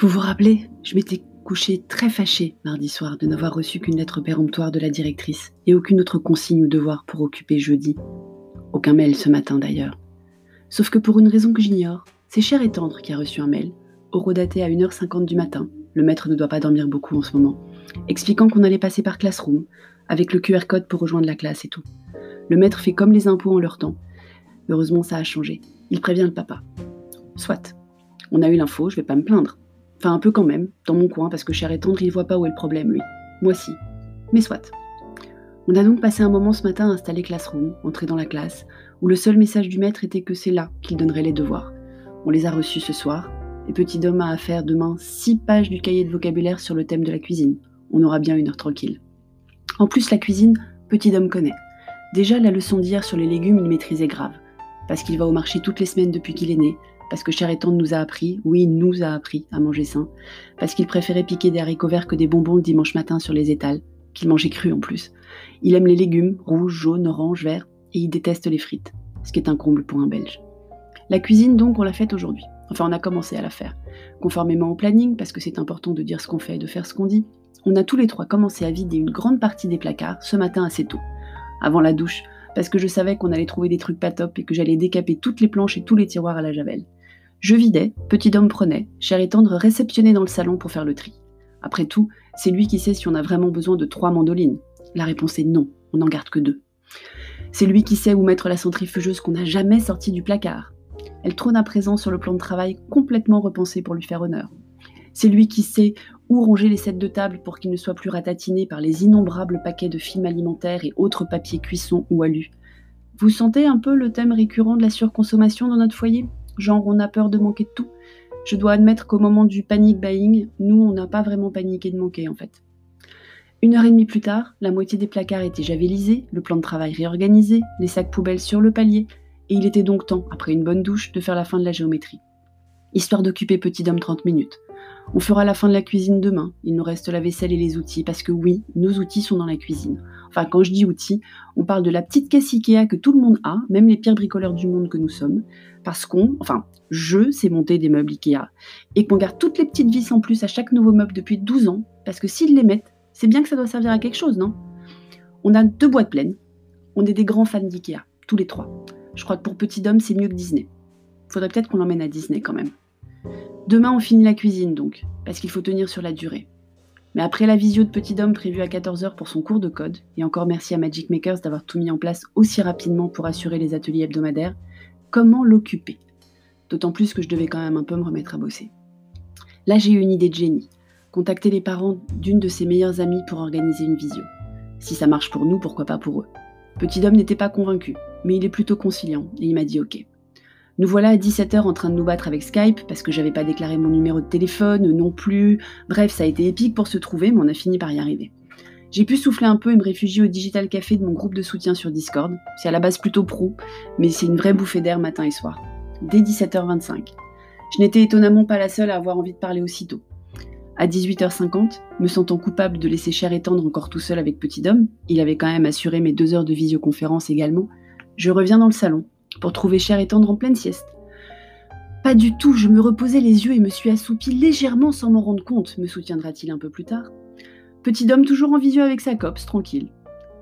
Vous vous rappelez, je m'étais couchée très fâchée mardi soir de n'avoir reçu qu'une lettre péremptoire de la directrice et aucune autre consigne ou devoir pour occuper jeudi. Aucun mail ce matin d'ailleurs. Sauf que pour une raison que j'ignore, c'est Cher et Tendre qui a reçu un mail, horodaté à 1h50 du matin, le maître ne doit pas dormir beaucoup en ce moment, expliquant qu'on allait passer par Classroom, avec le QR code pour rejoindre la classe et tout. Le maître fait comme les impôts en leur temps. Heureusement, ça a changé. Il prévient le papa. Soit. On a eu l'info, je vais pas me plaindre. Enfin, un peu quand même, dans mon coin, parce que cher et tendre, il voit pas où est le problème, lui. Moi si. Mais soit. On a donc passé un moment ce matin à installer Classroom, entrer dans la classe, où le seul message du maître était que c'est là qu'il donnerait les devoirs. On les a reçus ce soir, et Petit Dom a à faire demain six pages du cahier de vocabulaire sur le thème de la cuisine. On aura bien une heure tranquille. En plus, la cuisine, Petit Dom connaît. Déjà, la leçon d'hier sur les légumes, il maîtrisait grave, parce qu'il va au marché toutes les semaines depuis qu'il est né, parce que et nous a appris, oui, nous a appris à manger sain, parce qu'il préférait piquer des haricots verts que des bonbons le dimanche matin sur les étals, qu'il mangeait cru en plus. Il aime les légumes, rouges, jaunes, oranges, verts, et il déteste les frites, ce qui est un comble pour un Belge. La cuisine, donc, on l'a faite aujourd'hui. Enfin, on a commencé à la faire. Conformément au planning, parce que c'est important de dire ce qu'on fait et de faire ce qu'on dit, on a tous les trois commencé à vider une grande partie des placards ce matin assez tôt, avant la douche, parce que je savais qu'on allait trouver des trucs pas top et que j'allais décaper toutes les planches et tous les tiroirs à la javel. Je vidais, petit homme prenait, cher et tendre réceptionnait dans le salon pour faire le tri. Après tout, c'est lui qui sait si on a vraiment besoin de trois mandolines. La réponse est non, on n'en garde que deux. C'est lui qui sait où mettre la centrifugeuse qu'on n'a jamais sortie du placard. Elle trône à présent sur le plan de travail complètement repensé pour lui faire honneur. C'est lui qui sait où ranger les sets de table pour qu'ils ne soient plus ratatinés par les innombrables paquets de films alimentaires et autres papiers cuisson ou alu. Vous sentez un peu le thème récurrent de la surconsommation dans notre foyer? Genre, on a peur de manquer de tout. Je dois admettre qu'au moment du panic buying, nous, on n'a pas vraiment paniqué de manquer en fait. Une heure et demie plus tard, la moitié des placards étaient javelisés, le plan de travail réorganisé, les sacs poubelles sur le palier, et il était donc temps, après une bonne douche, de faire la fin de la géométrie. Histoire d'occuper Petit Dom 30 minutes. On fera la fin de la cuisine demain. Il nous reste la vaisselle et les outils, parce que oui, nos outils sont dans la cuisine. Enfin, quand je dis outils, on parle de la petite caisse Ikea que tout le monde a, même les pires bricoleurs du monde que nous sommes, parce qu'on, enfin, je sais monter des meubles Ikea, et qu'on garde toutes les petites vis en plus à chaque nouveau meuble depuis 12 ans, parce que s'ils les mettent, c'est bien que ça doit servir à quelque chose, non? On a deux boîtes pleines. On est des grands fans d'Ikea, tous les trois. Je crois que pour Petit Dom, c'est mieux que Disney. Faudrait peut-être qu'on l'emmène à Disney quand même. Demain, on finit la cuisine donc, parce qu'il faut tenir sur la durée. Mais après la visio de Petit Dom prévue à 14h pour son cours de code, et encore merci à Magic Makers d'avoir tout mis en place aussi rapidement pour assurer les ateliers hebdomadaires, comment l'occuper? D'autant plus que je devais quand même un peu me remettre à bosser. Là, j'ai eu une idée de génie. Contacter les parents d'une de ses meilleures amies pour organiser une visio. Si ça marche pour nous, pourquoi pas pour eux? Petit Dom n'était pas convaincu, mais il est plutôt conciliant, et il m'a dit ok. Nous voilà à 17h en train de nous battre avec Skype parce que j'avais pas déclaré mon numéro de téléphone non plus. Bref, ça a été épique pour se trouver, mais on a fini par y arriver. J'ai pu souffler un peu et me réfugier au Digital Café de mon groupe de soutien sur Discord. C'est à la base plutôt pro, mais c'est une vraie bouffée d'air matin et soir. Dès 17h25. Je n'étais étonnamment pas la seule à avoir envie de parler aussitôt. À 18h50, me sentant coupable de laisser cher étendre encore tout seul avec Petit Dom, il avait quand même assuré mes deux heures de visioconférence également, je reviens dans le salon, pour trouver Cher et Tendre en pleine sieste. Pas du tout, je me reposais les yeux et me suis assoupie légèrement sans m'en rendre compte, me soutiendra-t-il un peu plus tard. Petit homme toujours en visio avec sa copse, tranquille.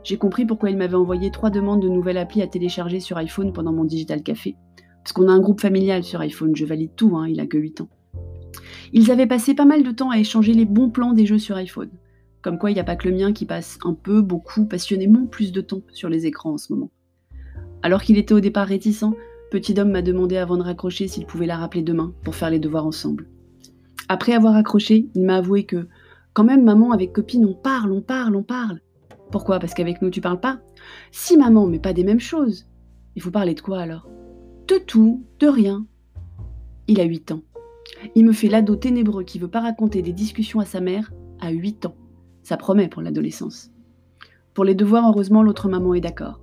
J'ai compris pourquoi il m'avait envoyé trois demandes de nouvelles applis à télécharger sur iPhone pendant mon digital café. Parce qu'on a un groupe familial sur iPhone, je valide tout, hein, il a que 8 ans. Ils avaient passé pas mal de temps à échanger les bons plans des jeux sur iPhone. Comme quoi il n'y a pas que le mien qui passe un peu, beaucoup, passionnément plus de temps sur les écrans en ce moment. Alors qu'il était au départ réticent, Petit homme m'a demandé avant de raccrocher s'il pouvait la rappeler demain pour faire les devoirs ensemble. Après avoir accroché, il m'a avoué que, quand même, maman, avec copine, on parle, on parle, on parle. Pourquoi? Parce qu'avec nous, tu parles pas Si, maman, mais pas des mêmes choses. Il faut parler de quoi alors? De tout, de rien. Il a 8 ans. Il me fait l'ado ténébreux qui veut pas raconter des discussions à sa mère à 8 ans. Ça promet pour l'adolescence. Pour les devoirs, heureusement, l'autre maman est d'accord.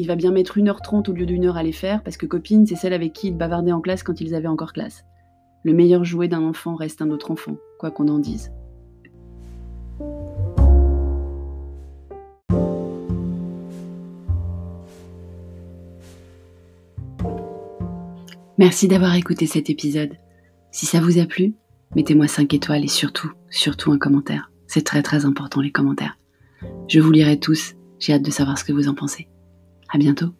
Il va bien mettre 1h30 au lieu d'une heure à les faire parce que copine, c'est celle avec qui il bavardait en classe quand ils avaient encore classe. Le meilleur jouet d'un enfant reste un autre enfant, quoi qu'on en dise. Merci d'avoir écouté cet épisode. Si ça vous a plu, Mettez-moi 5 étoiles et surtout, surtout un commentaire. C'est très très important les commentaires. Je vous lirai tous. J'ai hâte de savoir ce que vous en pensez. À bientôt.